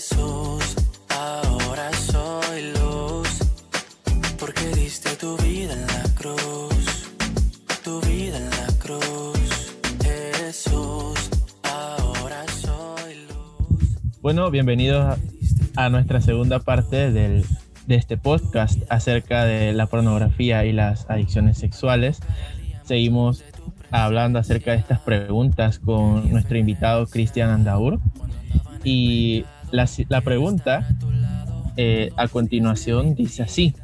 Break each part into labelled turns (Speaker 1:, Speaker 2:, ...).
Speaker 1: Jesús, ahora soy luz, porque diste tu vida en la cruz, tu vida en la cruz. Jesús, ahora soy luz.
Speaker 2: Bueno, bienvenidos a, a nuestra segunda parte del, de este podcast acerca de la pornografía y las adicciones sexuales. Seguimos hablando acerca de estas preguntas con nuestro invitado Cristian Andaur. Y la, la pregunta eh, a continuación dice así.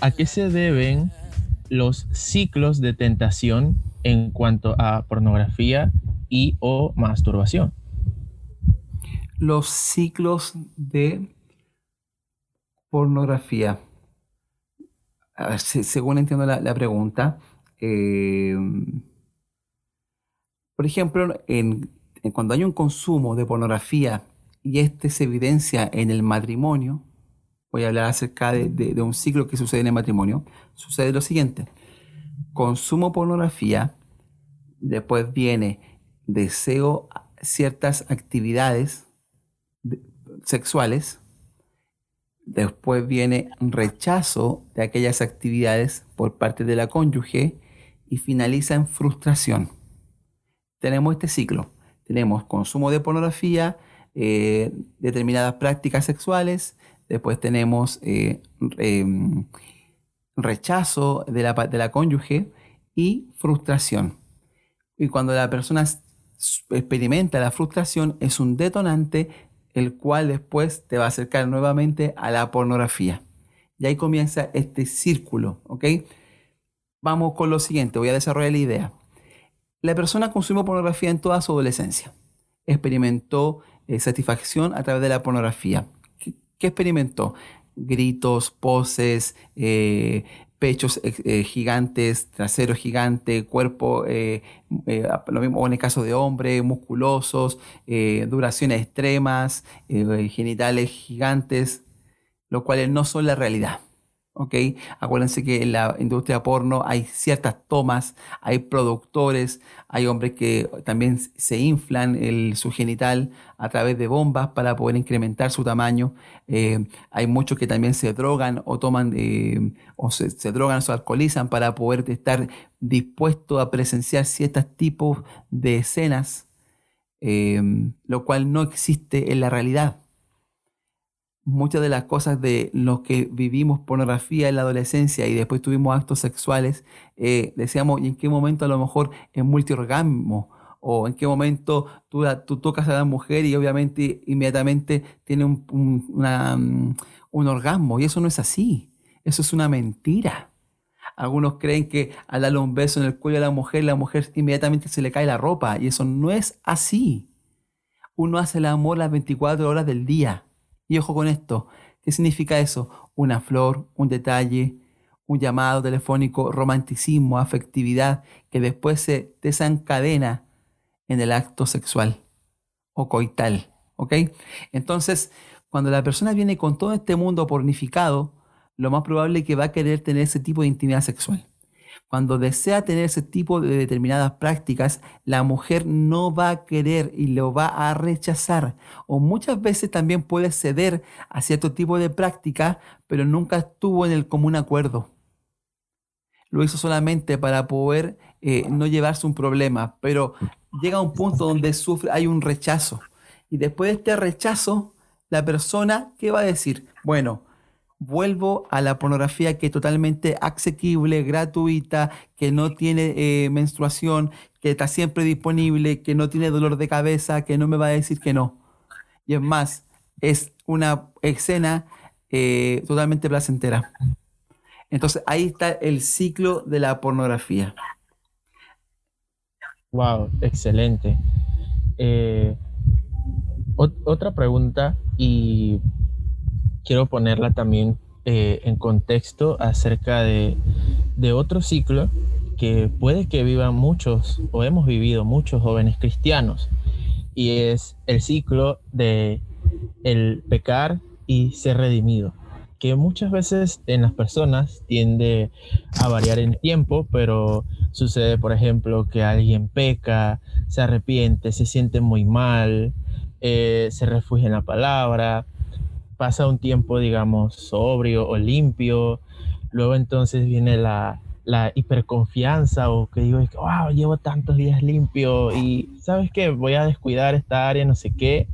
Speaker 2: ¿A qué se deben los ciclos de tentación en cuanto a pornografía y o masturbación?
Speaker 3: Los ciclos de pornografía. Ver, se- según entiendo la, pregunta, eh, por ejemplo, en cuando hay un consumo de pornografía y este se evidencia en el matrimonio, voy a hablar acerca de, un ciclo que sucede en el matrimonio, sucede lo siguiente. Consumo pornografía, después viene deseo ciertas actividades de- sexuales, después viene rechazo de aquellas actividades por parte de la cónyuge y finaliza en frustración. Tenemos este ciclo. Tenemos consumo de pornografía, eh, determinadas prácticas sexuales, después tenemos eh, em, rechazo de la, de la cónyuge y frustración. Y cuando la persona experimenta la frustración es un detonante el cual después te va a acercar nuevamente a la pornografía. Y ahí comienza este círculo, ¿ok? Vamos con lo siguiente, voy a desarrollar la idea. La persona consumió pornografía en toda su adolescencia. Experimentó eh, satisfacción a través de la pornografía. ¿Qué, experimentó? Gritos, poses, eh, pechos eh, gigantes, trasero gigante, cuerpo, lo mismo en el caso de hombres, musculosos, duraciones extremas, genitales gigantes, lo cuales no son la realidad. ¿Ok? Acuérdense que en la industria porno hay ciertas tomas, hay productores, hay hombres que también se inflan su genital a través de bombas para poder incrementar su tamaño. Eh, hay muchos que también se drogan o toman eh, o se, drogan o se alcoholizan para poder estar dispuestos a presenciar ciertos tipos de escenas, eh, lo cual no existe en la realidad muchas de las cosas de los que vivimos pornografía en la adolescencia y después tuvimos actos sexuales, eh, decíamos, ¿y en qué momento a lo mejor es multiorgasmo? O en qué momento tú, tú tocas a la mujer y obviamente inmediatamente tiene un, un- mm, un orgasmo. Y eso no es así. Eso es una mentira. Algunos creen que al darle un beso en el cuello a la mujer, la mujer inmediatamente se le cae la ropa. Y eso no es así. Uno hace el amor las 24 horas del día. Y ojo con esto, ¿qué significa eso? Una flor, un detalle, un llamado telefónico, romanticismo, afectividad, que después se desencadena en el acto sexual o coital. ¿Ok? Entonces, cuando la persona viene con todo este mundo pornificado, lo más probable es que va a querer tener ese tipo de intimidad sexual. Cuando desea tener ese tipo de determinadas prácticas, la mujer no va a querer y lo va a rechazar. O muchas veces también puede ceder a cierto tipo de práctica, pero nunca estuvo en el común acuerdo. Lo hizo solamente para poder eh, no llevarse un problema, pero llega a un punto donde sufre, hay un rechazo. Y después de este rechazo, la persona, ¿qué va a decir? Bueno, vuelvo a la pornografía que es totalmente asequible, gratuita, que no tiene eh, menstruación, que está siempre disponible, que no tiene dolor de cabeza, que no me va a decir que no. Y es más, es una escena eh, totalmente placentera. Entonces ahí está el ciclo de la pornografía.
Speaker 2: Wow, excelente. Eh, ot- otra pregunta y quiero ponerla también eh, en contexto acerca de, otro ciclo que puede que vivan muchos o hemos vivido muchos jóvenes cristianos y es el ciclo de el pecar y ser redimido que muchas veces en las personas tiende a variar en tiempo, pero sucede, por ejemplo, que alguien peca, se arrepiente, se siente muy mal, eh, se refugia en la palabra, pasa un tiempo, digamos, sobrio o limpio, luego entonces viene la, la hiperconfianza o que digo, wow, llevo tantos días limpio y sabes qué, voy a descuidar esta área, no sé qué,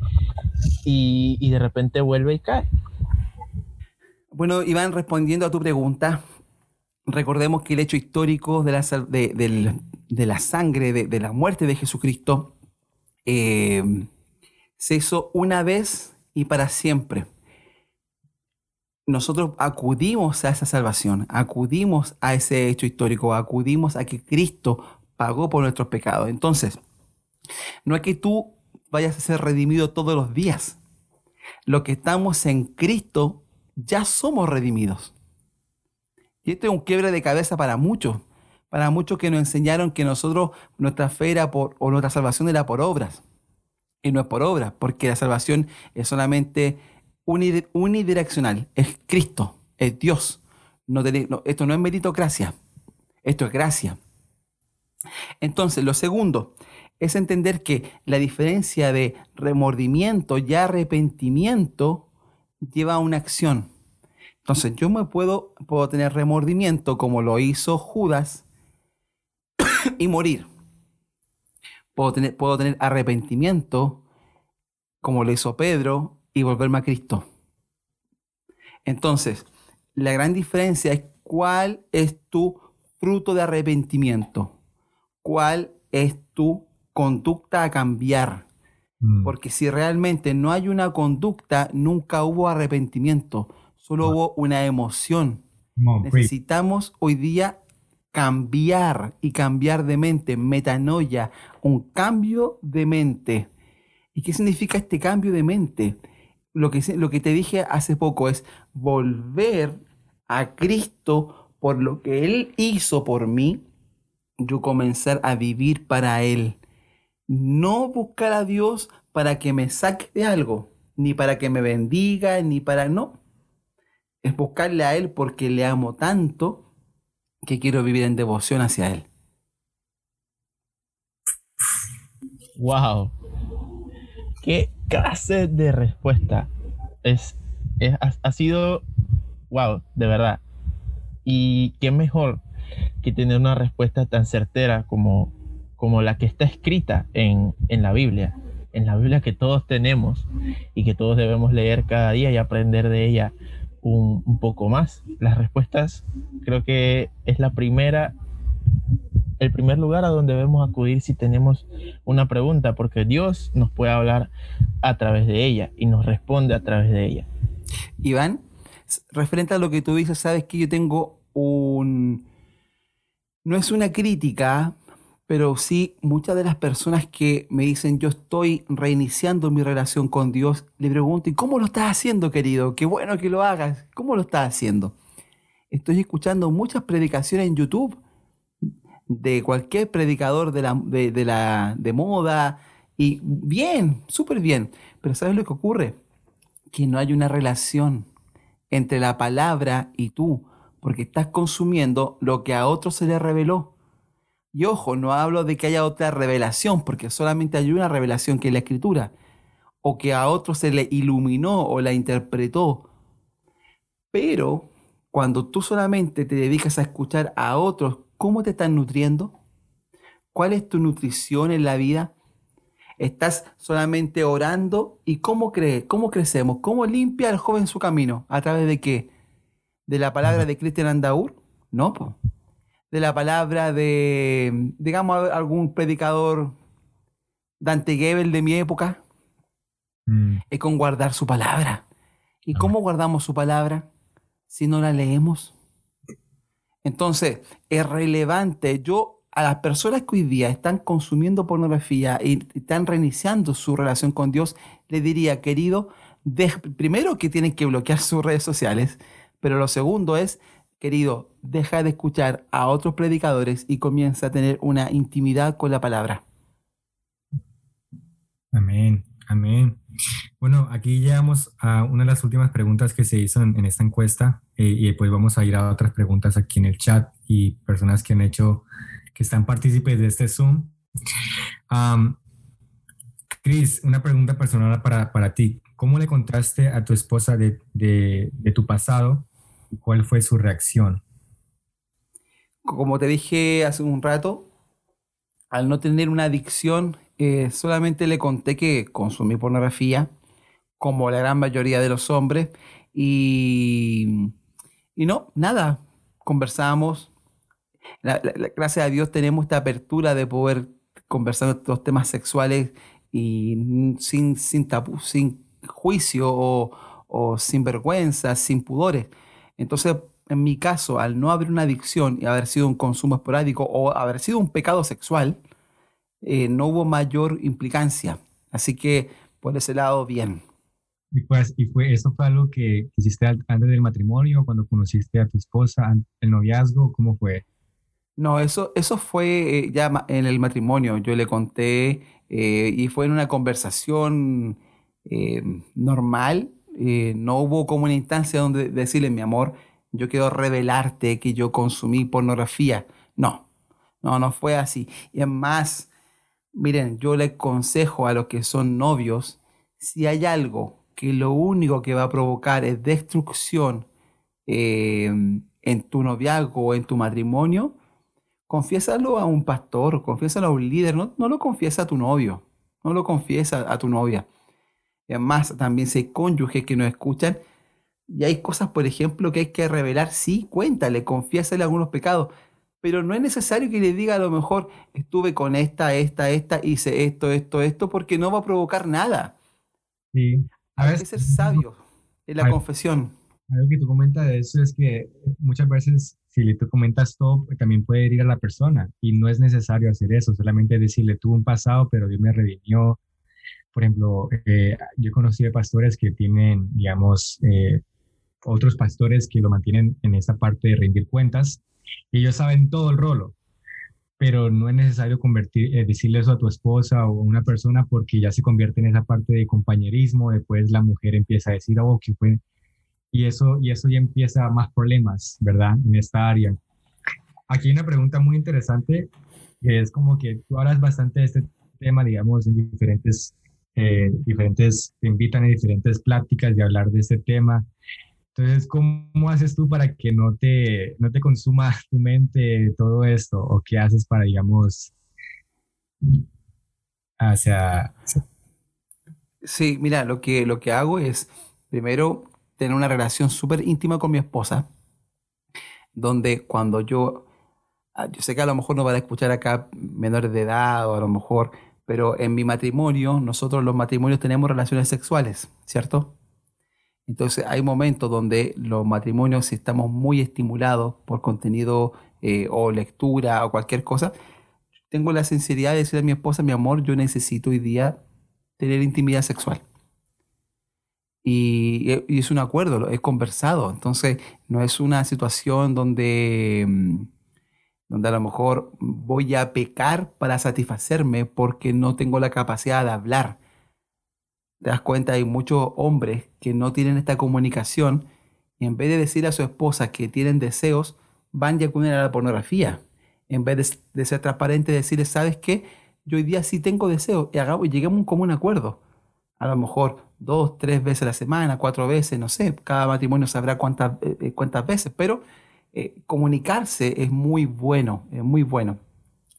Speaker 2: y, y de repente vuelve y cae.
Speaker 3: Bueno, Iván, respondiendo a tu pregunta, recordemos que el hecho histórico de la, de, de, la sangre, de, la muerte de Jesucristo, eh, se hizo una vez y para siempre. Nosotros acudimos a esa salvación, acudimos a ese hecho histórico, acudimos a que Cristo pagó por nuestros pecados. Entonces, no es que tú vayas a ser redimido todos los días. Lo que estamos en Cristo, ya somos redimidos. Y esto es un quiebre de cabeza para muchos, para muchos que nos enseñaron que nosotros, nuestra fe era por, o nuestra salvación era por obras. Y no es por obras, porque la salvación es solamente unidireccional, es Cristo, es Dios. No, esto no es meritocracia, esto es gracia. Entonces, lo segundo es entender que la diferencia de remordimiento y arrepentimiento lleva a una acción. Entonces yo me puedo, puedo tener remordimiento como lo hizo Judas y morir. Puedo tener, puedo tener arrepentimiento como lo hizo Pedro y volverme a Cristo. Entonces, la gran diferencia es cuál es tu fruto de arrepentimiento, cuál es tu conducta a cambiar. Mm. Porque si realmente no hay una conducta, nunca hubo arrepentimiento solo hubo una emoción. Necesitamos hoy día cambiar y cambiar de mente, metanoia, un cambio de mente. ¿Y qué significa este cambio de mente? Lo que, lo que te dije hace poco es volver a Cristo por lo que Él hizo por mí, yo comenzar a vivir para Él. No buscar a Dios para que me saque de algo, ni para que me bendiga, ni para... No, es buscarle a Él porque le amo tanto que quiero vivir en devoción hacia Él.
Speaker 2: ¡Wow! ¡Qué clase de respuesta! Es, ha, sido, wow, de verdad. Y qué mejor que tener una respuesta tan certera como, como la que está escrita en, en la Biblia. En la Biblia que todos tenemos y que todos debemos leer cada día y aprender de ella un, poco más. Las respuestas creo que es la primera, el primer lugar a donde debemos acudir si tenemos una pregunta, porque Dios nos puede hablar a través de ella y nos responde a través de ella.
Speaker 3: Iván, referente a lo que tú dices, sabes que yo tengo un... No es una crítica, pero sí muchas de las personas que me dicen yo estoy reiniciando mi relación con Dios, le pregunto, ¿y cómo lo estás haciendo, querido? Qué bueno que lo hagas. ¿Cómo lo estás haciendo? Estoy escuchando muchas predicaciones en YouTube de cualquier predicador de la, de, la, de moda y bien, súper bien. Pero ¿sabes lo que ocurre? Que no hay una relación entre la palabra y tú, porque estás consumiendo lo que a otro se le reveló. Y ojo, no hablo de que haya otra revelación, porque solamente hay una revelación que es la escritura, o que a otro se le iluminó o la interpretó. Pero cuando tú solamente te dedicas a escuchar a otros, ¿cómo te están nutriendo? ¿Cuál es tu nutrición en la vida? ¿Estás solamente orando? ¿Y cómo crees? ¿Cómo crecemos? ¿Cómo limpia el joven su camino? ¿A través de qué? ¿De la palabra de Cristian Andaur? No, de la palabra de, digamos, algún predicador Dante Gebel de mi época, mm. es con guardar su palabra. ¿Y cómo guardamos su palabra si no la leemos? Entonces, es relevante. Yo, a las personas que hoy día están consumiendo pornografía y están reiniciando su relación con Dios, le diría, querido, primero que tienen que bloquear sus redes sociales, pero lo segundo es, querido, deja de escuchar a otros predicadores y comienza a tener una intimidad con la palabra.
Speaker 4: Amén, amén. Bueno, aquí llegamos a una de las últimas preguntas que se hizo en, esta encuesta eh, y después vamos a ir a otras preguntas aquí en el chat y personas que han hecho, que están partícipes de este Zoom. Cris, una pregunta personal para, para, ti. ¿Cómo le contaste a tu esposa de, de, de tu pasado y cuál fue su reacción?
Speaker 3: Como te dije hace un rato, al no tener una adicción, eh, solamente le conté que consumí pornografía, como la gran mayoría de los hombres, y, y no, nada, conversamos. gracias a Dios tenemos esta apertura de poder conversar estos temas sexuales y sin, sin, sin juicio o, o sin vergüenza, sin pudores. Entonces, en mi caso, al no haber una adicción y haber sido un consumo esporádico o haber sido un pecado sexual, eh, no hubo mayor implicancia. Así que por ese lado, bien.
Speaker 4: Y pues, y fue, ¿eso fue algo que hiciste antes del matrimonio, cuando conociste a tu esposa, el noviazgo? ¿Cómo fue?
Speaker 3: No, eso, eso fue eh, ya en el matrimonio. Yo le conté eh, y fue en una conversación normal. no hubo como una instancia donde decirle, mi amor, yo quiero revelarte que yo consumí pornografía. No, no, no fue así. Y es más, miren, yo le aconsejo a los que son novios, si hay algo que lo único que va a provocar es destrucción em, en tu noviazgo o en tu matrimonio, confiésalo a un pastor, confiésalo a un líder, no, no lo confiesa a tu novio, no lo confiesa a tu novia. Además, también si hay cónyuges que nos escuchan, y hay cosas, por ejemplo, que hay que revelar, sí, cuéntale, confiésale algunos pecados, pero no es necesario que le diga a lo mejor, estuve con esta, esta, esta, hice esto, esto, esto, porque no va a provocar nada.
Speaker 4: Sí.
Speaker 3: hay que ser sabio en la confesión.
Speaker 4: Algo que tú comentas de eso es que muchas veces si le tú comentas todo, también puede herir a la persona y no es necesario hacer eso, solamente decirle tuve un pasado, pero Dios me redimió. Por ejemplo, eh, yo he conocido pastores que tienen, digamos, eh, otros pastores que lo mantienen en esa parte de rendir cuentas. Ellos saben todo el rolo, pero no es necesario convertir, eh, decirle eso a tu esposa o a una persona porque ya se convierte en esa parte de compañerismo. Después la mujer empieza a decir, oh, que fue. Y eso, y eso ya empieza más problemas, ¿verdad? En esta área. Aquí hay una pregunta muy interesante, que es como que tú hablas bastante de este tema, digamos, en diferentes, eh, diferentes, te invitan a diferentes pláticas de hablar de este tema. Entonces, ¿cómo haces tú para que no te, no te consuma tu mente todo esto? ¿O qué haces para, digamos, hacia...
Speaker 3: Sí, mira, lo que, lo que hago es, primero, tener una relación súper íntima con mi esposa, donde cuando yo, ah, yo sé que a lo mejor no van a escuchar acá menores de edad o a lo mejor, pero en mi matrimonio, nosotros los matrimonios tenemos relaciones sexuales, ¿cierto? Entonces hay momentos donde los matrimonios, si estamos muy estimulados por contenido eh, o lectura o cualquier cosa, tengo la sinceridad de decirle a mi esposa, mi amor, yo necesito hoy día tener intimidad sexual. Y, es un acuerdo, es conversado. Entonces no es una situación donde, mm, donde a lo mejor voy a pecar para satisfacerme porque no tengo la capacidad de hablar te das cuenta, hay muchos hombres que no tienen esta comunicación y en vez de decir a su esposa que tienen deseos, van y acuden a la pornografía. En vez de, ser transparente, decirle, ¿sabes qué? Yo hoy día sí tengo deseos y, hagamos, y lleguemos a un común acuerdo. A lo mejor dos, tres veces a la semana, cuatro veces, no sé, cada matrimonio sabrá cuántas, eh, eh, cuántas veces, pero eh, comunicarse es muy bueno, es muy bueno.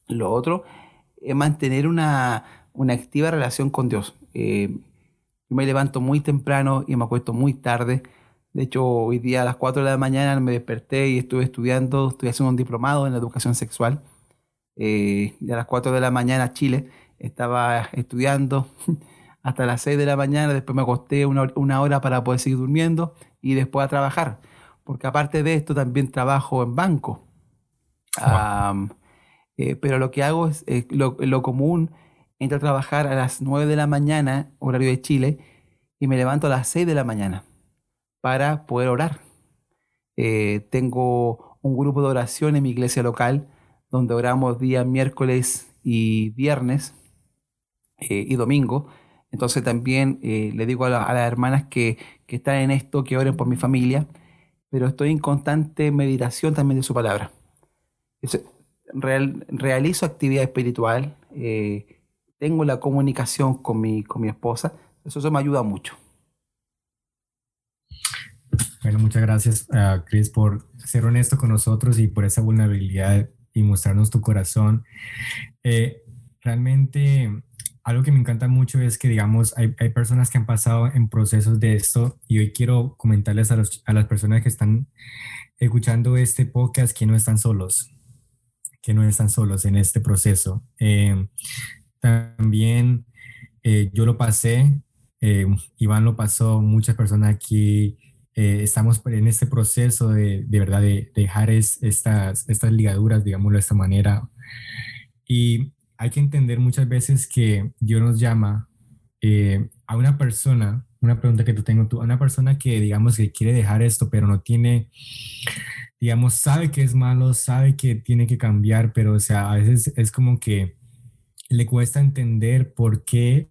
Speaker 3: Lo otro es mantener una, una activa relación con Dios me levanto muy temprano y me acuesto muy tarde. De hecho, hoy día a las 4 de la mañana me desperté y estuve estudiando, estoy haciendo un diplomado en educación sexual. Eh, a las 4 de la mañana Chile estaba estudiando hasta las 6 de la mañana, después me acosté una, hora para poder seguir durmiendo y después a trabajar. Porque aparte de esto también trabajo en banco. Eh, pero lo que hago es lo, lo común entro a trabajar a las 9 de la mañana, horario de Chile, y me levanto a las 6 de la mañana para poder orar. Eh, tengo un grupo de oración en mi iglesia local, donde oramos día miércoles y viernes eh, y domingo. Entonces también eh, le digo a, las hermanas que, que, están en esto, que oren por mi familia, pero estoy en constante meditación también de su palabra. realizo actividad espiritual, tengo la comunicación con mi, con mi esposa, eso, eso me ayuda mucho.
Speaker 4: Bueno, muchas gracias, uh, Chris, por ser honesto con nosotros y por esa vulnerabilidad y mostrarnos tu corazón. Eh, realmente, algo que me encanta mucho es que, digamos, hay, hay, personas que han pasado en procesos de esto y hoy quiero comentarles a, los, a las personas que están escuchando este podcast que no están solos, que no están solos en este proceso. Eh, también eh, yo lo pasé, eh, Iván lo pasó, muchas personas aquí eh, estamos en este proceso de, de verdad de, dejar estas, estas ligaduras, digámoslo de esta manera. Y hay que entender muchas veces que Dios nos llama a una persona, una pregunta que tú tengo tú, a una persona que digamos que quiere dejar esto, pero no tiene digamos, sabe que es malo, sabe que tiene que cambiar, pero, o sea, a veces es como que le cuesta entender por qué,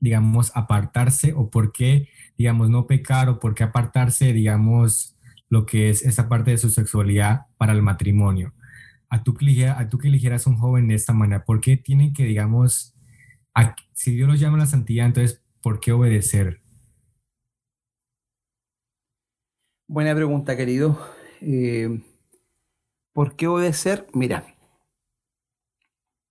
Speaker 4: digamos, apartarse o por qué, digamos, no pecar o por qué apartarse, digamos, lo que es esa parte de su sexualidad para el matrimonio. A tú, a tú que eligieras un joven de esta manera, ¿por qué tienen que, digamos, si Dios los llama a la santidad, entonces, ¿por qué obedecer?
Speaker 3: Buena pregunta, querido. Eh, ¿Por qué obedecer? Mira,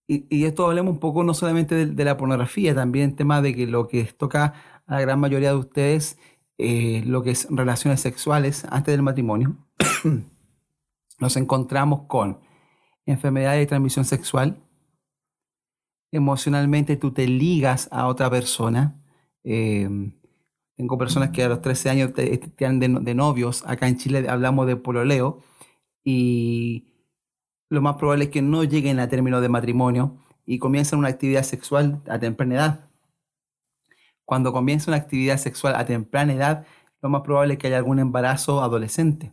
Speaker 3: y, esto hablemos un poco no solamente de, la pornografía, también tema de que lo que toca a la gran mayoría de ustedes, eh, lo que es relaciones sexuales antes del matrimonio, nos encontramos con enfermedades de transmisión sexual, emocionalmente tú te ligas a otra persona, eh, tengo personas que a los 13 años están de, de, novios. Acá en Chile hablamos de pololeo. Y lo más probable es que no lleguen a término de matrimonio y comiencen una actividad sexual a temprana edad. Cuando comienza una actividad sexual a temprana edad, lo más probable es que haya algún embarazo adolescente.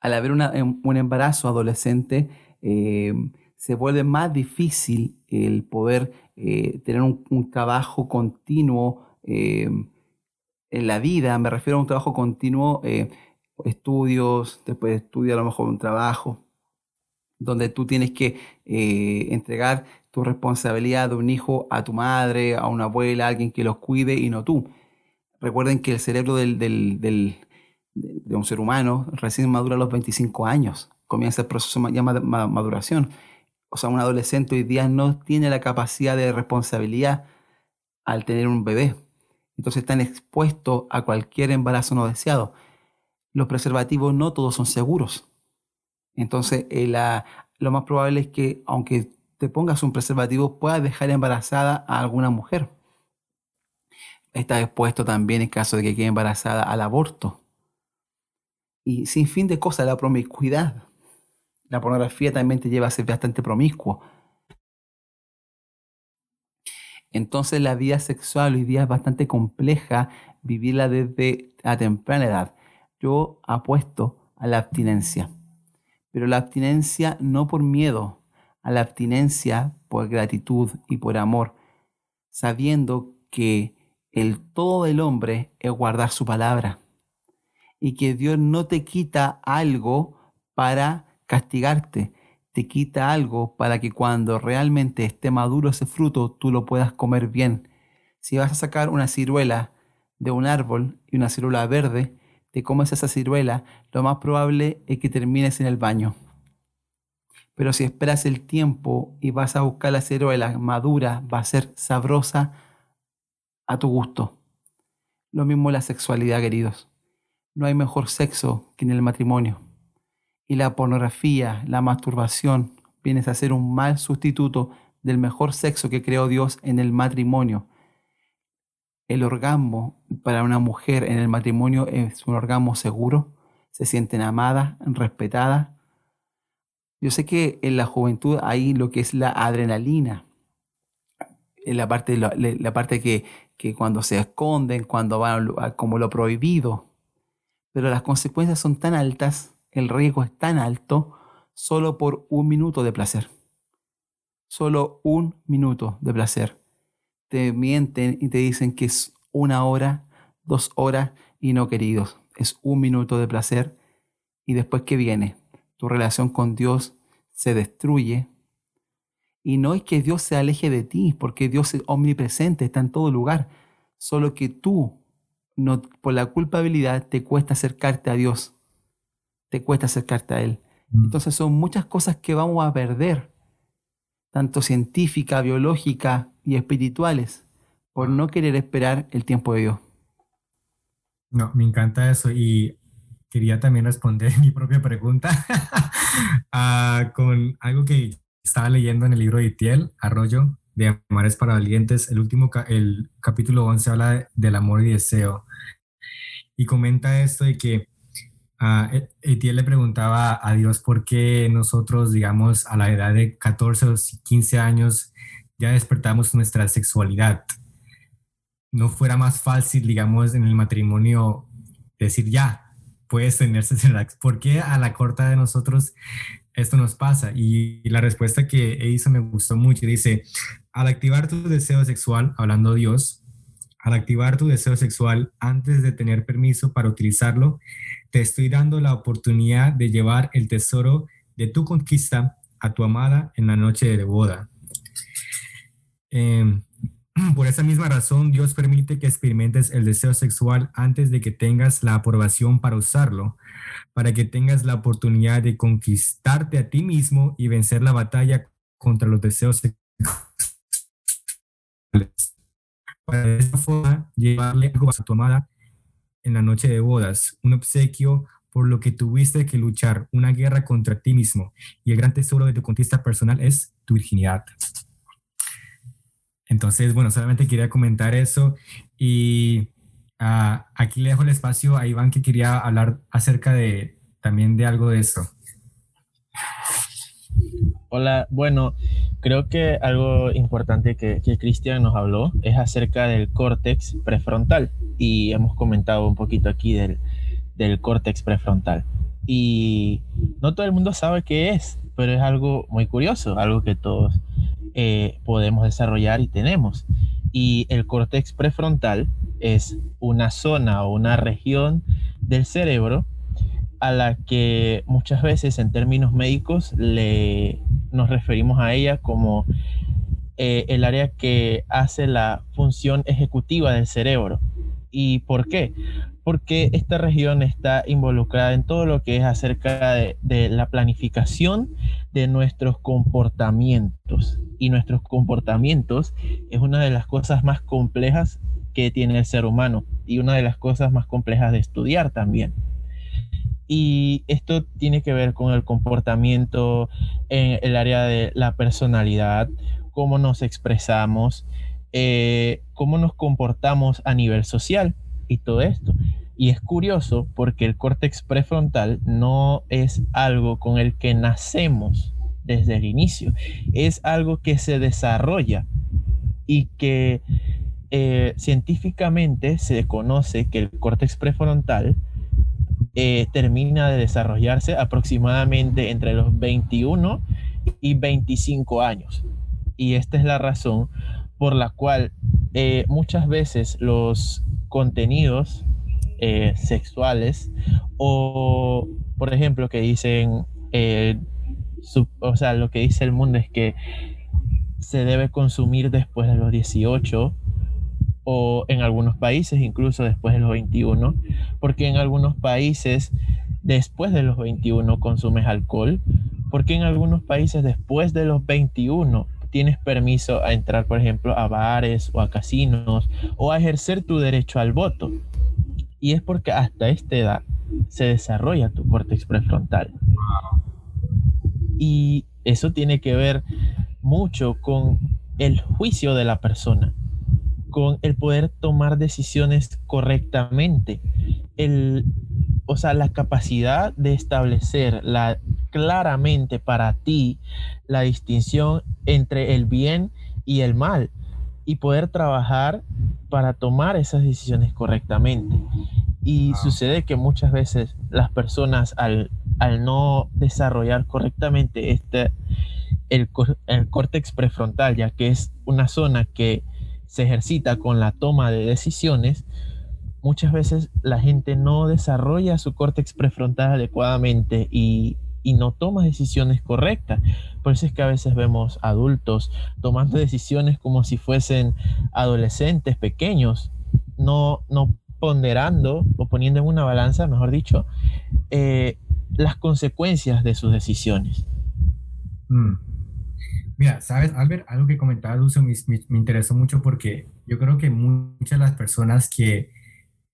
Speaker 3: Al haber em, un embarazo adolescente, eh, se vuelve más difícil el poder eh, tener un, trabajo continuo eh, en la vida. Me refiero a un trabajo continuo, eh, estudios, después de estudiar a lo mejor un trabajo, donde tú tienes que entregar tu responsabilidad de un hijo a tu madre, a una abuela, a alguien que los cuide y no tú. Recuerden que el cerebro del, de un ser humano recién madura a los 25 años. Comienza el proceso de maduración o sea, un adolescente hoy día no tiene la capacidad de responsabilidad al tener un bebé. Entonces están expuestos a cualquier embarazo no deseado. Los preservativos no todos son seguros. Entonces eh, lo más probable es que aunque te pongas un preservativo puedas dejar embarazada a alguna mujer. Está expuesto también en caso de que quede embarazada al aborto. Y sin fin de cosas, la promiscuidad la pornografía también te lleva a ser bastante promiscuo. Entonces la vida sexual hoy día es bastante compleja vivirla desde a temprana edad. Yo apuesto a la abstinencia, pero la abstinencia no por miedo, a la abstinencia por gratitud y por amor, sabiendo que el todo del hombre es guardar su palabra y que Dios no te quita algo para castigarte, te quita algo para que cuando realmente esté maduro ese fruto tú lo puedas comer bien. Si vas a sacar una ciruela de un árbol y una ciruela verde, te comes esa ciruela, lo más probable es que termines en el baño. Pero si esperas el tiempo y vas a buscar la ciruela madura, va a ser sabrosa a tu gusto. Lo mismo la sexualidad, queridos. No hay mejor sexo que en el matrimonio y la pornografía, la masturbación, vienes a ser un mal sustituto del mejor sexo que creó Dios en el matrimonio. El orgasmo para una mujer en el matrimonio es un orgasmo seguro, se sienten amadas, respetadas. Yo sé que en la juventud hay lo que es la adrenalina, en la parte, la parte que, que cuando se esconden, cuando van como lo prohibido, pero las consecuencias son tan altas el riesgo es tan alto solo por un minuto de placer. Solo un minuto de placer. Te mienten y te dicen que es una hora, dos horas y no queridos. Es un minuto de placer y después ¿qué viene? tu relación con Dios se destruye. Y no es que Dios se aleje de ti, porque Dios es omnipresente, está en todo lugar. Solo que tú, no, por la culpabilidad, te cuesta acercarte a Dios. Te cuesta acercarte a Él. Mm. Entonces son muchas cosas que vamos a perder, tanto científica, biológica y espirituales, por no querer esperar el tiempo de Dios.
Speaker 4: No, me encanta eso y quería también responder mi propia pregunta ah, con algo que estaba leyendo en el libro de Itiel, Arroyo, de Amares para Valientes. El último, el capítulo 11 habla del amor y deseo. Y comenta esto de que uh, Etiel le preguntaba a Dios por qué nosotros, digamos, a la edad de 14 o 15 años, ya despertamos nuestra sexualidad. No fuera más fácil, digamos, en el matrimonio decir ya, puedes tenerse ¿Por qué a la corta de nosotros esto nos pasa? Y la respuesta que hizo me gustó mucho. Dice, al activar tu deseo sexual, hablando Dios, al activar tu deseo sexual antes de tener permiso para utilizarlo, te estoy dando la oportunidad de llevar el tesoro de tu conquista a tu amada en la noche de boda. Em, por esa misma razón, Dios permite que experimentes el deseo sexual antes de que tengas la aprobación para usarlo, para que tengas la oportunidad de conquistarte a ti mismo y vencer la batalla contra los deseos sexuales. Para de esta forma llevarle algo a tu amada en la noche de bodas, un obsequio por lo que tuviste que luchar, una guerra contra ti mismo. Y el gran tesoro de tu conquista personal es tu virginidad. Entonces, bueno, solamente quería comentar eso y uh, aquí le dejo el espacio a Iván que quería hablar acerca de también de algo de esto.
Speaker 2: Hola, bueno, creo que algo importante que, que Cristian nos habló es acerca del córtex prefrontal y hemos comentado un poquito aquí del, del córtex prefrontal. Y no todo el mundo sabe qué es, pero es algo muy curioso, algo que todos eh, podemos desarrollar y tenemos. Y el córtex prefrontal es una zona o una región del cerebro a la que muchas veces en términos médicos le, nos referimos a ella como eh, el área que hace la función ejecutiva del cerebro. ¿Y por qué? Porque esta región está involucrada en todo lo que es acerca de, de la planificación de nuestros comportamientos. Y nuestros comportamientos es una de las cosas más complejas que tiene el ser humano y una de las cosas más complejas de estudiar también. Y esto tiene que ver con el comportamiento en el área de la personalidad, cómo nos expresamos, eh, cómo nos comportamos a nivel social y todo esto. Y es curioso porque el córtex prefrontal no es algo con el que nacemos desde el inicio, es algo que se desarrolla y que eh, científicamente se conoce que el córtex prefrontal eh, termina de desarrollarse aproximadamente entre los 21 y 25 años. Y esta es la razón por la cual eh, muchas veces los contenidos eh, sexuales o, por ejemplo, que dicen, o sea, lo que dice el mundo es que se debe consumir después de los 18 o en algunos países incluso después de los 21, porque en algunos países después de los 21 consumes alcohol, porque en algunos países después de los 21 tienes permiso a entrar, por ejemplo, a bares o a casinos o a ejercer tu derecho al voto. Y es porque hasta esta edad se desarrolla tu córtex prefrontal. Y eso tiene que ver mucho con el juicio de la persona, con el poder tomar decisiones correctamente, el, o sea, la capacidad de establecer la claramente para ti la distinción entre el bien y el mal y poder trabajar para tomar esas decisiones correctamente. Y sucede que muchas veces las personas al, al no desarrollar correctamente este, el, el córtex prefrontal, ya que es una zona que se ejercita con la toma de decisiones, muchas veces la gente no desarrolla su córtex prefrontal adecuadamente y y no tomas decisiones correctas. Por eso es que a veces vemos adultos tomando decisiones como si fuesen adolescentes pequeños, no, no ponderando o poniendo en una balanza, mejor dicho, eh, las consecuencias de sus decisiones.
Speaker 4: Mm. Mira, sabes, Albert, algo que comentaba Lucio me, me, interesó mucho porque yo creo que muchas de las personas que,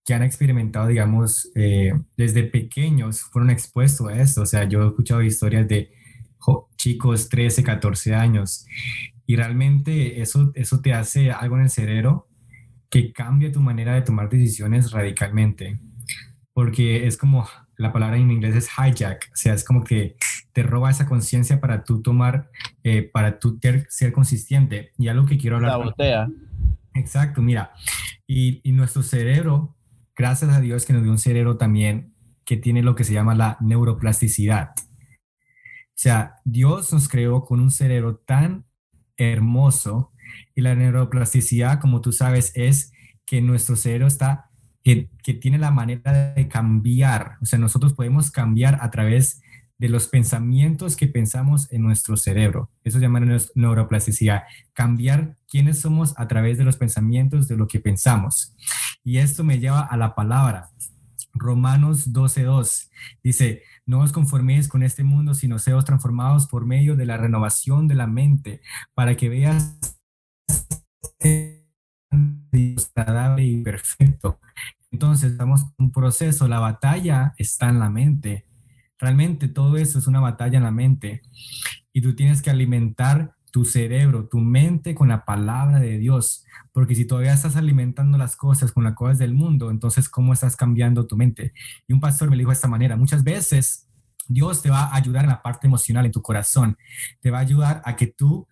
Speaker 4: que han experimentado, digamos, eh, desde pequeños fueron expuestos a esto. O sea, yo he escuchado historias de chicos 13, 14 años y realmente eso, eso te hace algo en el cerebro que cambia tu manera de tomar decisiones radicalmente. Porque es como, la palabra en inglés es hijack, o sea, es como que te roba esa conciencia para tú tomar, eh, para tú ser consistente. Y algo que quiero hablar.
Speaker 2: La botea.
Speaker 4: Exacto, mira. Y, y nuestro cerebro, gracias a Dios que nos dio un cerebro también que tiene lo que se llama la neuroplasticidad. O sea, Dios nos creó con un cerebro tan hermoso y la neuroplasticidad, como tú sabes, es que nuestro cerebro está que, tiene la manera de cambiar. O sea, nosotros podemos cambiar a través de los pensamientos que pensamos en nuestro cerebro. Eso se llama neuroplasticidad. Cambiar quiénes somos a través de los pensamientos de lo que pensamos. Y esto me lleva a la palabra. Romanos 12.2 dice, no os conforméis con este mundo, sino seos transformados por medio de la renovación de la mente, para que veas agradable y perfecto. Entonces, estamos en un proceso, la batalla está en la mente. Realmente todo eso es una batalla en la mente. Y tú tienes que alimentar tu cerebro, tu mente con la palabra de Dios. Porque si todavía estás alimentando las cosas con las cosas del mundo, entonces, ¿cómo estás cambiando tu mente? Y un pastor me dijo de esta manera, muchas veces Dios te va a ayudar en la parte emocional, en tu corazón. Te va a ayudar a que tú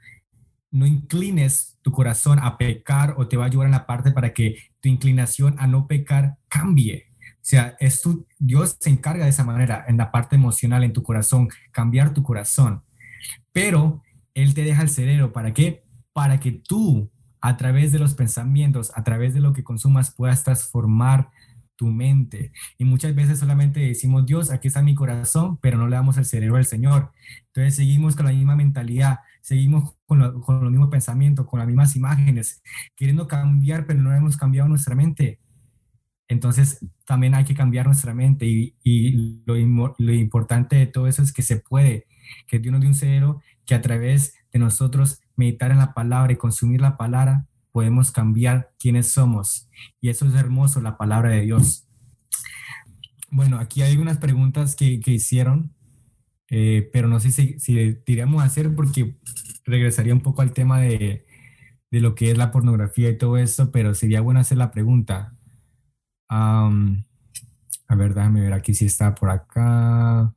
Speaker 4: no inclines tu corazón a pecar o te va a ayudar en la parte para que tu inclinación a no pecar cambie. O sea, es tu, Dios se encarga de esa manera en la parte emocional, en tu corazón, cambiar tu corazón. Pero Él te deja el cerebro. ¿Para qué? Para que tú, a través de los pensamientos, a través de lo que consumas, puedas transformar tu mente. Y muchas veces solamente decimos, Dios, aquí está mi corazón, pero no le damos el cerebro al Señor. Entonces seguimos con la misma mentalidad, seguimos con, lo, con los mismos pensamientos, con las mismas imágenes, queriendo cambiar, pero no hemos cambiado nuestra mente. Entonces también hay que cambiar nuestra mente y, y lo, lo, importante de todo eso es que se puede, que Dios nos dio un cerebro que a través de nosotros meditar en la palabra y consumir la palabra, podemos cambiar quiénes somos. Y eso es hermoso, la palabra de Dios. Bueno, aquí hay unas preguntas que, que hicieron, eh, pero no sé si, si a hacer porque regresaría un poco al tema de, de, lo que es la pornografía y todo eso, pero sería bueno hacer la pregunta. a ver, déjame ver aquí si está por acá.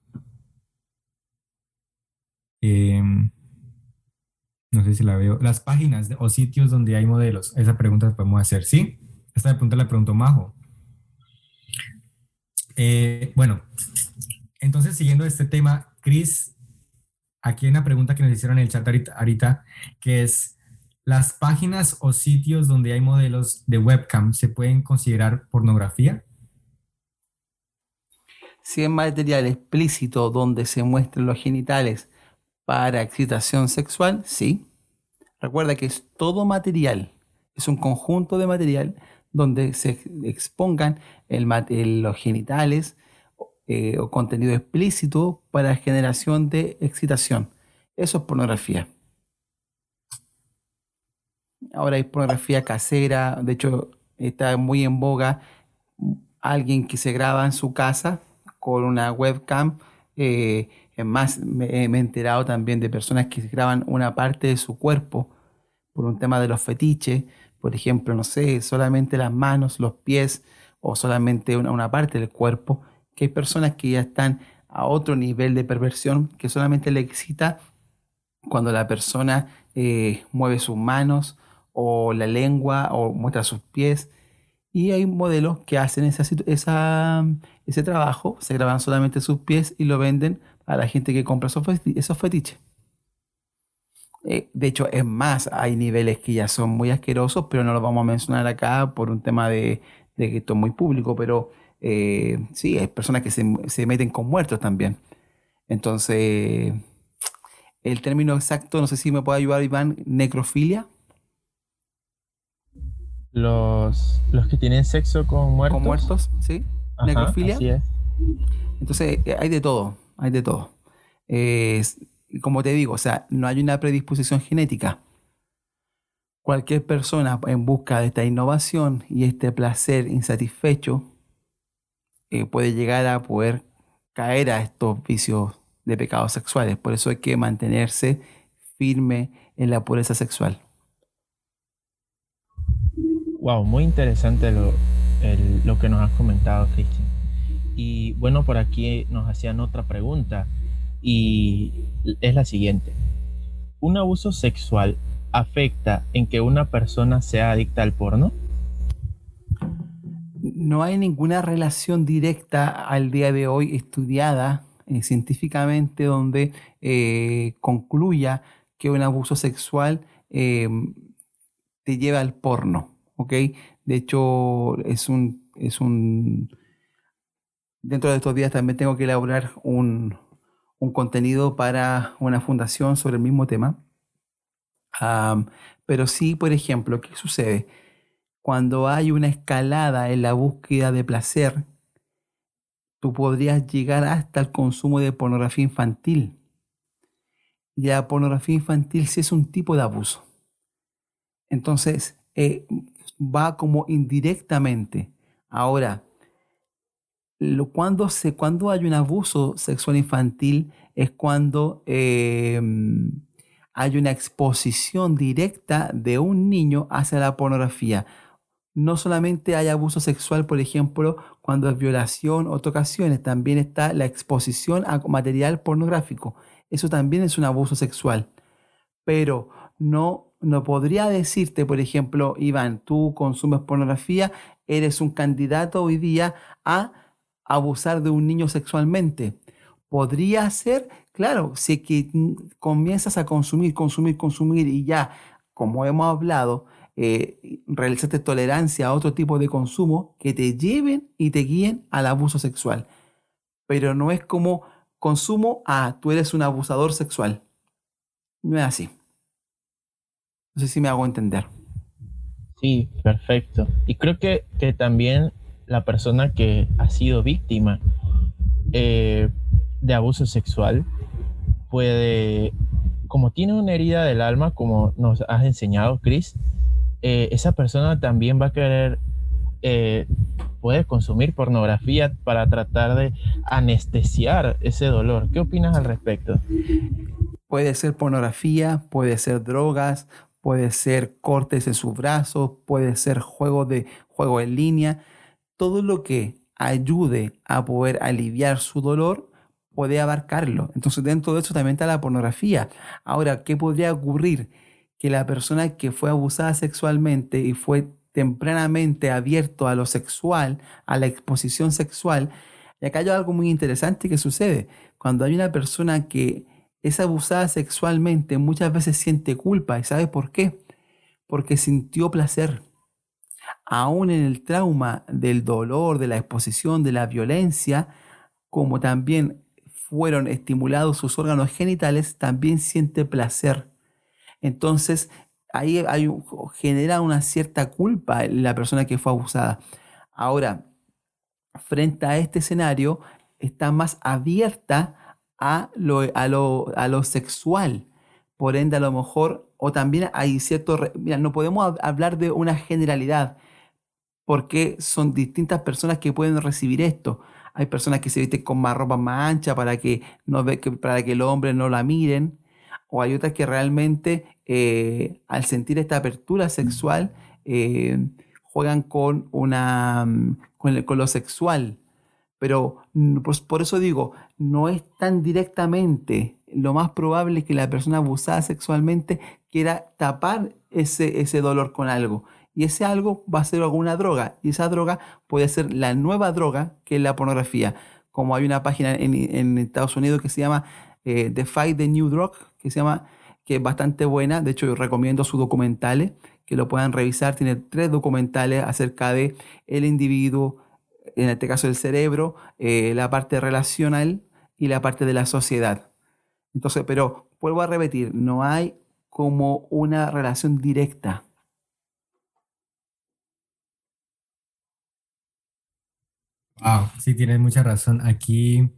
Speaker 4: Eh, no sé si la veo. Las páginas o sitios donde hay modelos. Esa pregunta la podemos hacer, ¿sí? Esta pregunta la pregunto Majo. Eh, bueno, entonces siguiendo este tema, Chris, aquí hay una pregunta que nos hicieron en el chat ahorita, que es, ¿las páginas o sitios donde hay modelos de webcam se pueden considerar pornografía?
Speaker 3: Si es material explícito donde se muestran los genitales para excitación sexual, sí. Recuerda que es todo material, es un conjunto de material donde se expongan los genitales eh, o contenido explícito para generación de excitación. Eso es pornografía. Ahora hay pornografía casera, de hecho está muy en boga alguien que se graba en su casa con una webcam eh, más, me, he enterado también de personas que graban una parte de su cuerpo por un tema de los fetiches, por ejemplo, no sé, solamente las manos, los pies o solamente una, parte del cuerpo, que hay personas que ya están a otro nivel de perversión que solamente le excita cuando la persona eh, mueve sus manos o la lengua o muestra sus pies. Y hay modelos que hacen esa, ese trabajo, se graban solamente sus pies y lo venden a la gente que compra esos, fetiches. Eh, de hecho, es más, hay niveles que ya son muy asquerosos, pero no los vamos a mencionar acá por un tema de, que esto es muy público, pero eh, sí, hay personas que se, meten con muertos también. Entonces, el término exacto, no sé si me puede ayudar Iván, necrofilia.
Speaker 2: Los, los que tienen sexo con muertos.
Speaker 3: Con muertos, sí.
Speaker 2: Ajá,
Speaker 3: necrofilia.
Speaker 2: así es.
Speaker 3: Entonces, eh, hay de todo, hay de todo. Es- como te digo, o sea, no hay una predisposición genética. Cualquier persona en busca de esta innovación y este placer insatisfecho eh, puede llegar a poder caer a estos vicios de pecados sexuales. Por eso hay que mantenerse firme en la pureza sexual.
Speaker 2: Wow, muy interesante lo, lo que nos has comentado, Cristian. Y bueno, por aquí nos hacían otra pregunta y es la siguiente. ¿Un abuso sexual afecta en que una persona sea adicta al porno?
Speaker 3: No hay ninguna relación directa al día de hoy estudiada eh, científicamente donde eh, concluya que un abuso sexual eh, te lleva al porno. De hecho, es un, es un... Dentro de estos días también tengo que elaborar un, un contenido para una fundación sobre el mismo tema. Pero sí, por ejemplo, ¿qué sucede? Cuando hay una escalada en la búsqueda de placer, tú podrías llegar hasta el consumo de pornografía infantil. Y la pornografía infantil sí es un tipo de abuso. Entonces, eh, va como indirectamente. Ahora, lo, cuando, se, cuando hay un abuso sexual infantil es cuando eh, hay una exposición directa de un niño hacia la pornografía. No solamente hay abuso sexual, por ejemplo, cuando es violación o tocaciones, también está la exposición a material pornográfico. Eso también es un abuso sexual. Pero no, no podría decirte, por ejemplo, Iván, tú consumes pornografía, eres un candidato hoy día a abusar de un niño sexualmente. Podría ser, claro, si que comienzas a consumir, consumir, consumir y ya, como hemos hablado, eh, realizaste tolerancia a otro tipo de consumo que te lleven y te guíen al abuso sexual. Pero no es como consumo, ah, tú eres un abusador sexual. No es así. No sé si me hago entender.
Speaker 2: Sí, perfecto. Y creo que, que también la persona que ha sido víctima eh, de abuso sexual puede, como tiene una herida del alma, como nos has enseñado, Chris, eh, esa persona también va a querer, eh, puede consumir pornografía para tratar de anestesiar ese dolor. ¿Qué opinas al respecto?
Speaker 3: Puede ser pornografía, puede ser drogas, puede ser cortes en sus brazos, puede ser juego de juego en línea. Todo lo que ayude a poder aliviar su dolor puede abarcarlo. Entonces dentro de eso también está la pornografía. Ahora, ¿qué podría ocurrir? Que la persona que fue abusada sexualmente y fue tempranamente abierto a lo sexual, a la exposición sexual, y acá hay algo muy interesante que sucede. Cuando hay una persona que es abusada sexualmente, muchas veces siente culpa. ¿Y sabe por qué? Porque sintió placer. Aún en el trauma del dolor, de la exposición, de la violencia, como también fueron estimulados sus órganos genitales, también siente placer. Entonces, ahí hay genera una cierta culpa la persona que fue abusada. Ahora, frente a este escenario, está más abierta a lo, sexual. Por ende, a lo mejor, o también hay cierto, mira, no podemos hab- hablar de una generalidad, porque son distintas personas que pueden recibir esto. Hay personas que se visten con más ropa más ancha para que, no para que el hombre no la miren, o hay otras que realmente eh, al sentir esta apertura sexual eh, juegan con, una, mm, con, el- con lo sexual. Pero pues, por eso digo, no es tan directamente. Lo más probable es que la persona abusada sexualmente quiera tapar ese, ese dolor con algo. Y ese algo va a ser alguna droga. Y esa droga puede ser la nueva droga que es la pornografía. Como hay una página en, en Estados Unidos que se llama eh, The Fight the New Drug, que se llama, que es bastante buena. De hecho, yo recomiendo sus documentales, que lo puedan revisar. Tiene tres documentales acerca de el individuo, en este caso el cerebro, eh, la parte relacional y la parte de la sociedad. Entonces, pero vuelvo a repetir, no hay como una relación directa.
Speaker 4: Wow, sí, tienes mucha razón. Aquí,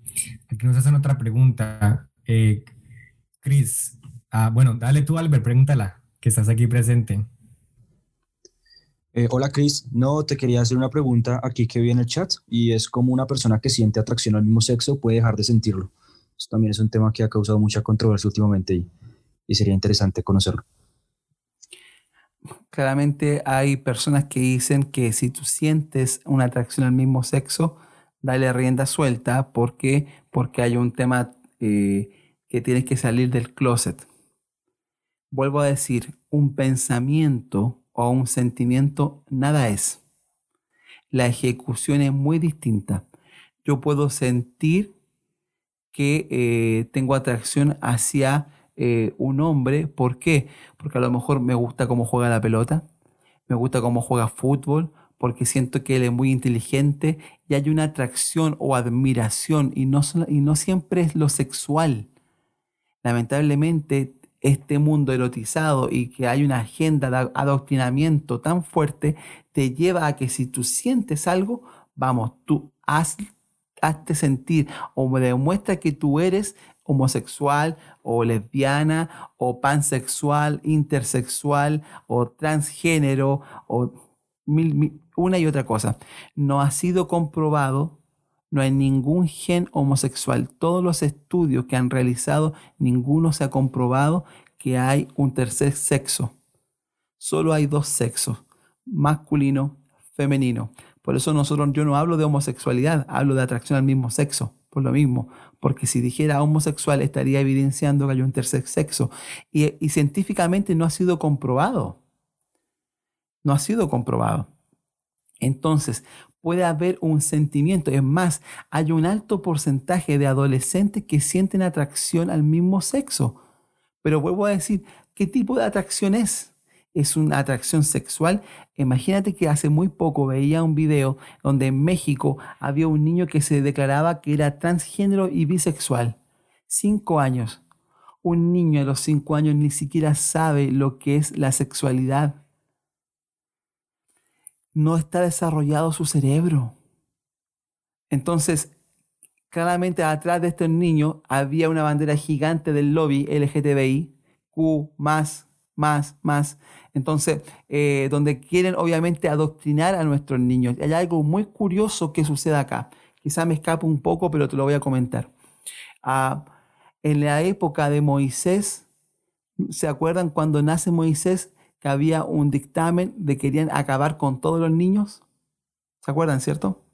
Speaker 4: aquí nos hacen otra pregunta. Eh, Cris, ah, bueno, dale tú, Albert, pregúntala, que estás aquí presente.
Speaker 5: Eh, hola Cris, no, te quería hacer una pregunta aquí que vi en el chat y es cómo una persona que siente atracción al mismo sexo puede dejar de sentirlo. Esto también es un tema que ha causado mucha controversia últimamente y, y sería interesante conocerlo.
Speaker 3: Claramente hay personas que dicen que si tú sientes una atracción al mismo sexo, dale rienda suelta. ¿Por qué? Porque hay un tema eh, que tienes que salir del closet. Vuelvo a decir, un pensamiento o un sentimiento nada es. La ejecución es muy distinta. Yo puedo sentir que eh, tengo atracción hacia eh, un hombre. ¿Por qué? Porque a lo mejor me gusta cómo juega la pelota, me gusta cómo juega fútbol, porque siento que él es muy inteligente y hay una atracción o admiración y no, y no siempre es lo sexual. Lamentablemente este mundo erotizado y que hay una agenda de adoctrinamiento tan fuerte, te lleva a que si tú sientes algo, vamos, tú haz, hazte sentir o demuestra que tú eres homosexual o lesbiana o pansexual, intersexual o transgénero o una y otra cosa. No ha sido comprobado, no hay ningún gen homosexual. Todos los estudios que han realizado, ninguno se ha comprobado que hay un tercer sexo. Solo hay dos sexos, masculino, femenino. Por eso nosotros, yo no hablo de homosexualidad, hablo de atracción al mismo sexo, por lo mismo, porque si dijera homosexual estaría evidenciando que hay un tercer sexo. Y, y científicamente no ha sido comprobado. No ha sido comprobado. Entonces, puede haber un sentimiento. Es más, hay un alto porcentaje de adolescentes que sienten atracción al mismo sexo. Pero vuelvo a decir, ¿qué tipo de atracción es? es una atracción sexual. Imagínate que hace muy poco veía un video donde en México había un niño que se declaraba que era transgénero y bisexual. Cinco años. Un niño a los cinco años ni siquiera sabe lo que es la sexualidad. No está desarrollado su cerebro. Entonces, claramente atrás de este niño había una bandera gigante del lobby LGTBI, Q, más, más, más. Entonces, eh, donde quieren obviamente adoctrinar a nuestros niños. Hay algo muy curioso que sucede acá. Quizá me escape un poco, pero te lo voy a comentar. Ah, en la época de Moisés, ¿se acuerdan cuando nace Moisés que había un dictamen de que querían acabar con todos los niños? ¿Se acuerdan, cierto?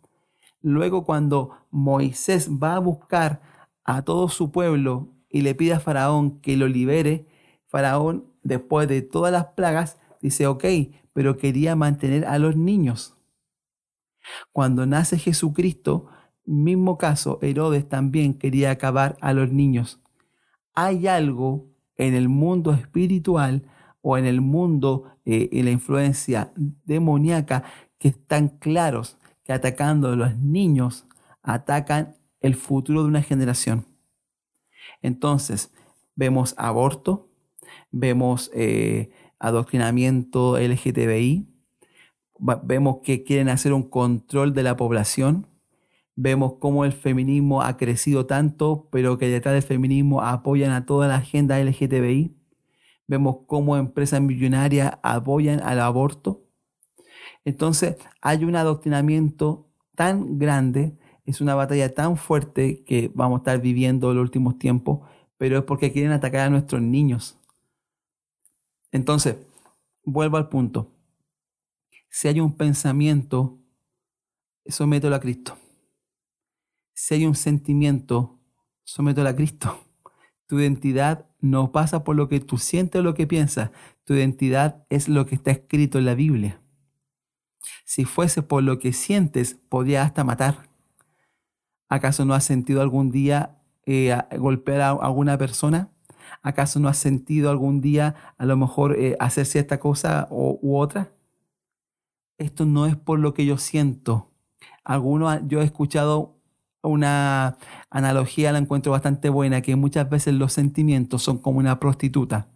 Speaker 3: Luego cuando Moisés va a buscar a todo su pueblo y le pide a Faraón que lo libere, Faraón después de todas las plagas, dice, ok, pero quería mantener a los niños. Cuando nace Jesucristo, mismo caso, Herodes también quería acabar a los niños. Hay algo en el mundo espiritual o en el mundo, eh, en la influencia demoníaca, que están claros que atacando a los niños atacan el futuro de una generación. Entonces, vemos aborto, vemos eh, adoctrinamiento LGTBI, vemos que quieren hacer un control de la población, vemos cómo el feminismo ha crecido tanto, pero que detrás del feminismo apoyan a toda la agenda LGTBI, vemos cómo empresas millonarias apoyan al aborto. Entonces hay un adoctrinamiento tan grande, es una batalla tan fuerte que vamos a estar viviendo en los últimos tiempos, pero es porque quieren atacar a nuestros niños. Entonces, vuelvo al punto. Si hay un pensamiento, somételo a Cristo. Si hay un sentimiento, somételo a Cristo. Tu identidad no pasa por lo que tú sientes o lo que piensas. Tu identidad es lo que está escrito en la Biblia. Si fuese por lo que sientes, podría hasta matar. ¿Acaso no has sentido algún día eh, golpear a alguna persona? ¿Acaso no has sentido algún día a lo mejor eh, hacer cierta cosa u otra? Esto no es por lo que yo siento. Algunos, yo he escuchado una analogía la encuentro bastante buena, que muchas veces los sentimientos son como una prostituta.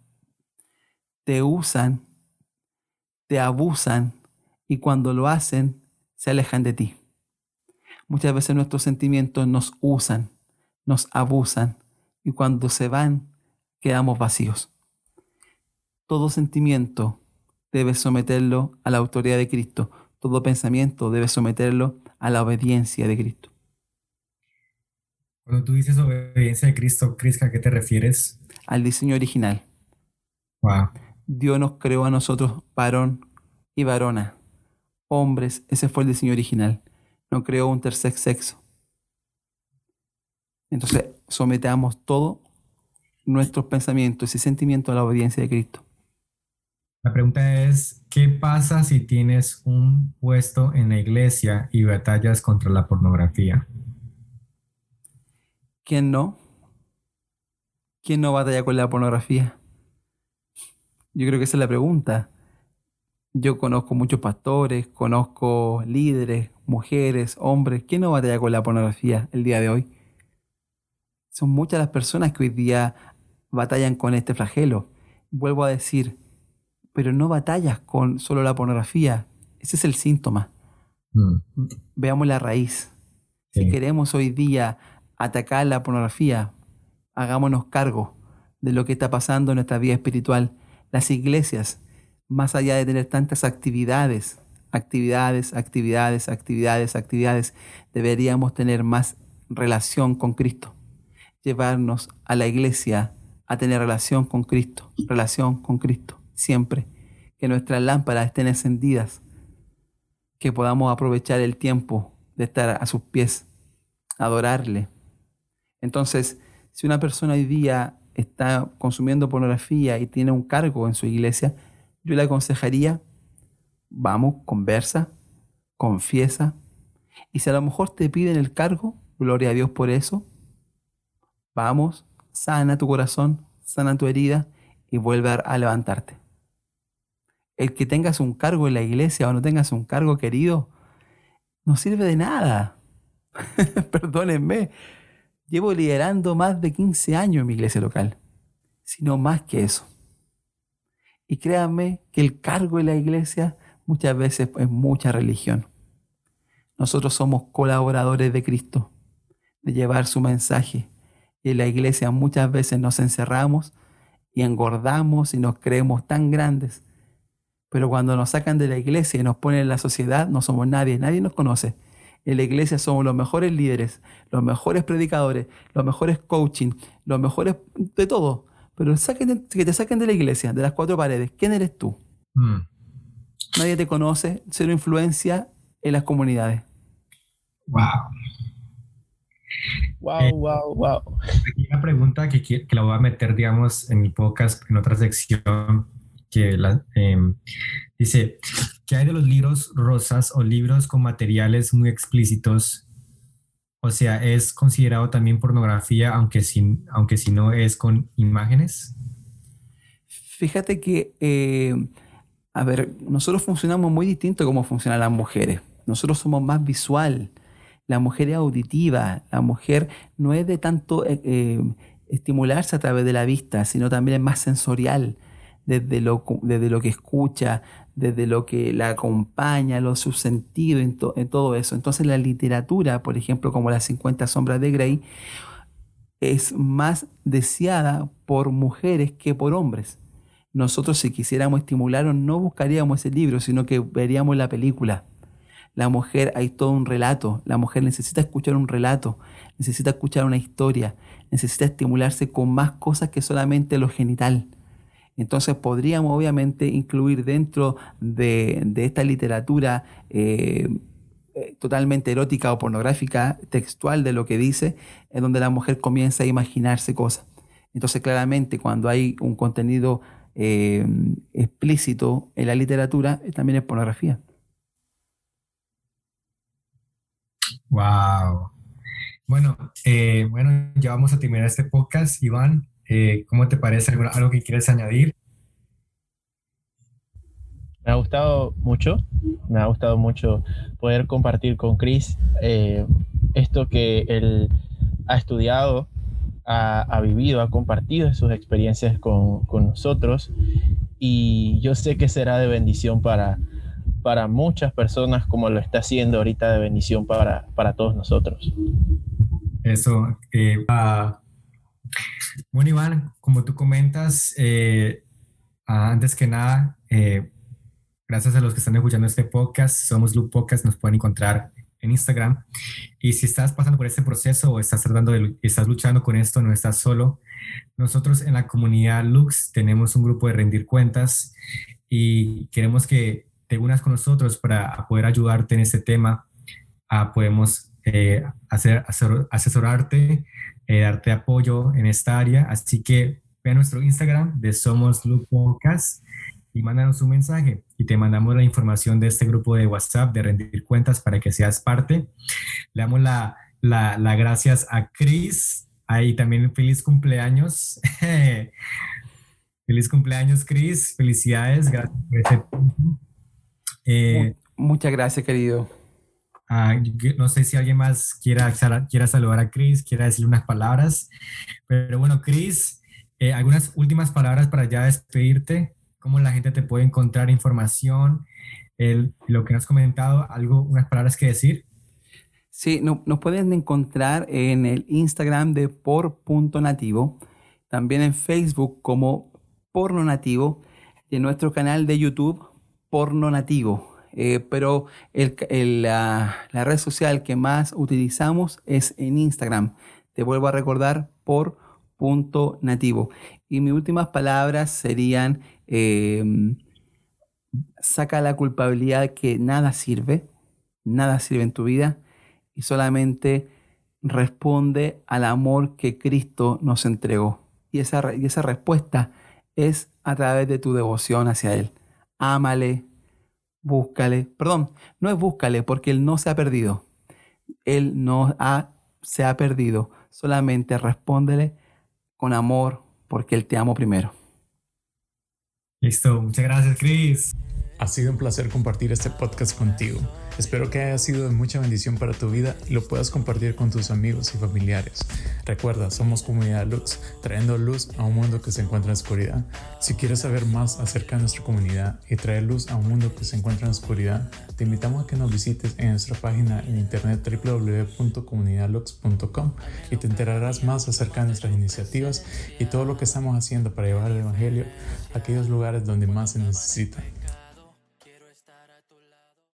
Speaker 3: Te usan, te abusan y cuando lo hacen, se alejan de ti. Muchas veces nuestros sentimientos nos usan, nos abusan y cuando se van, quedamos vacíos. Todo sentimiento debe someterlo a la autoridad de Cristo. Todo pensamiento debe someterlo a la obediencia de Cristo.
Speaker 4: Cuando tú dices obediencia de Cristo, Cris, ¿a qué te refieres?
Speaker 3: Al diseño original.
Speaker 4: Wow.
Speaker 3: Dios nos creó a nosotros varón y varona. Hombres, ese fue el diseño original. No creó un tercer sexo. Entonces, sometamos todo nuestros pensamientos y sentimientos a la obediencia de Cristo.
Speaker 4: La pregunta es, ¿qué pasa si tienes un puesto en la iglesia y batallas contra la pornografía?
Speaker 3: ¿Quién no? ¿Quién no batalla con la pornografía? Yo creo que esa es la pregunta. Yo conozco muchos pastores, conozco líderes, mujeres, hombres. ¿Quién no batalla con la pornografía el día de hoy? Son muchas las personas que hoy día batallan con este flagelo. Vuelvo a decir, pero no batallas con solo la pornografía. Ese es el síntoma.
Speaker 4: Mm.
Speaker 3: Veamos la raíz. Si queremos hoy día atacar la pornografía, hagámonos cargo de lo que está pasando en nuestra vida espiritual. Las iglesias, más allá de tener tantas actividades, actividades, actividades, actividades, actividades, deberíamos tener más relación con Cristo. Llevarnos a la iglesia a tener relación con Cristo, relación con Cristo, siempre. Que nuestras lámparas estén encendidas, que podamos aprovechar el tiempo de estar a sus pies, adorarle. Entonces, si una persona hoy día está consumiendo pornografía y tiene un cargo en su iglesia, yo le aconsejaría, vamos, conversa, confiesa, y si a lo mejor te piden el cargo, gloria a Dios por eso, vamos, sana tu corazón, sana tu herida y vuelve a- levantarte. El que tengas un cargo en la iglesia o no tengas un cargo querido, no sirve de nada. Perdónenme. Llevo liderando más de 15 años en mi iglesia local, sino más que eso. Y créanme que el cargo en la iglesia muchas veces es mucha religión. Nosotros somos colaboradores de Cristo, de llevar su mensaje. Y en la iglesia muchas veces nos encerramos y engordamos y nos creemos tan grandes. Pero cuando nos sacan de la iglesia y nos ponen en la sociedad, no somos nadie, nadie nos conoce. En la iglesia somos los mejores líderes, los mejores predicadores, los mejores coaching, los mejores de todo. Pero saquen de- que te saquen de la iglesia, de las cuatro paredes. ¿Quién eres tú?
Speaker 4: Mm.
Speaker 3: Nadie te conoce, cero influencia en las comunidades.
Speaker 4: Wow.
Speaker 2: Wow,
Speaker 4: Eh,
Speaker 2: wow, wow.
Speaker 4: Aquí una pregunta que, que la voy a meter, digamos, en mi podcast, en otra sección, que em, dice, ¿qué hay de los libros rosas o libros con materiales muy explícitos? O sea, ¿es considerado también pornografía, aunque si, aunque si no es con imágenes?
Speaker 3: Fíjate que, eh, a ver, nosotros funcionamos muy distinto como funcionan las mujeres. Nosotros somos más visual. La mujer es auditiva. La mujer no es de tanto eh, eh, estimularse a través de la vista, sino también es más sensorial, desde lo, desde lo que escucha, desde lo que la acompaña, los sus sentidos, en, en todo eso. Entonces la literatura, por ejemplo, como Las 50 sombras de Grey, es más deseada por mujeres que por hombres. Nosotros si quisiéramos estimularnos no buscaríamos ese libro, sino que veríamos la película. La mujer, hay todo un relato. La mujer necesita escuchar un relato, necesita escuchar una historia, necesita estimularse con más cosas que solamente lo genital. Entonces podríamos obviamente incluir dentro de, esta literatura eh, eh, totalmente erótica o pornográfica, textual de lo que dice, en donde la mujer comienza a imaginarse cosas. Entonces claramente cuando hay un contenido eh, explícito en la literatura, también es pornografía.
Speaker 4: Wow. Bueno, bueno, ya vamos a terminar este podcast. Iván, eh, ¿cómo te parece? ¿Algo, que quieres añadir?
Speaker 2: Me ha gustado mucho, me ha gustado mucho poder compartir con Chris eh, esto que él ha estudiado, ha, vivido, ha compartido sus experiencias con, nosotros y yo sé que será de bendición para, para muchas personas como lo está haciendo ahorita de bendición para, para todos nosotros.
Speaker 4: Eso, eh, bueno Iván, como tú comentas, eh, antes que nada, eh, gracias a los que están escuchando este podcast, somos Loop Podcast, nos pueden encontrar en Instagram. Y si estás pasando por este proceso o estás tratando de, estás luchando con esto, no estás solo. Nosotros en la comunidad Lux tenemos un grupo de rendir cuentas y queremos que te unas con nosotros para poder ayudarte en este tema. Ah, podemos eh, hacer, asesorarte, eh, darte apoyo en esta área. Así que ve a nuestro Instagram de Somos Lux Podcast y mándanos un mensaje y te mandamos la información de este grupo de WhatsApp de rendir cuentas para que seas parte. Le damos la, la, gracias a Chris. Ahí también feliz cumpleaños. feliz cumpleaños, Chris. Felicidades. Gracias por ese
Speaker 3: eh, Muchas gracias, querido.
Speaker 4: Ah, no sé si alguien más quiera, quiera saludar a Chris, quiera decirle unas palabras. Pero bueno, Chris, eh, algunas últimas palabras para ya despedirte cómo la gente te puede encontrar información, lo que has comentado, algo, unas palabras que decir.
Speaker 3: Sí, no, nos pueden encontrar en el Instagram de por.nativo, también en Facebook como porno nativo y en nuestro canal de YouTube porno nativo. Eh, pero la, red social que más utilizamos es en Instagram. Te vuelvo a recordar por punto nativo. Y mis últimas palabras serían Em, saca la culpabilidad que nada sirve, nada sirve en tu vida y solamente responde al amor que Cristo nos entregó. Y esa, y esa respuesta es a través de tu devoción hacia Él. Ámale, búscale. Perdón, no es búscale porque Él no se ha perdido. Él no ha, se ha perdido. Solamente respóndele con amor porque Él te amo primero.
Speaker 4: Listo, muchas gracias, Chris.
Speaker 6: Ha sido un placer compartir este podcast contigo. Espero que haya sido de mucha bendición para tu vida y lo puedas compartir con tus amigos y familiares. Recuerda, somos Comunidad Lux, trayendo luz a un mundo que se encuentra en oscuridad. Si quieres saber más acerca de nuestra comunidad y traer luz a un mundo que se encuentra en oscuridad, te invitamos a que nos visites en nuestra página en internet www.comunidadlux.com y te enterarás más acerca de nuestras iniciativas y todo lo que estamos haciendo para llevar el Evangelio a aquellos lugares donde más se necesita.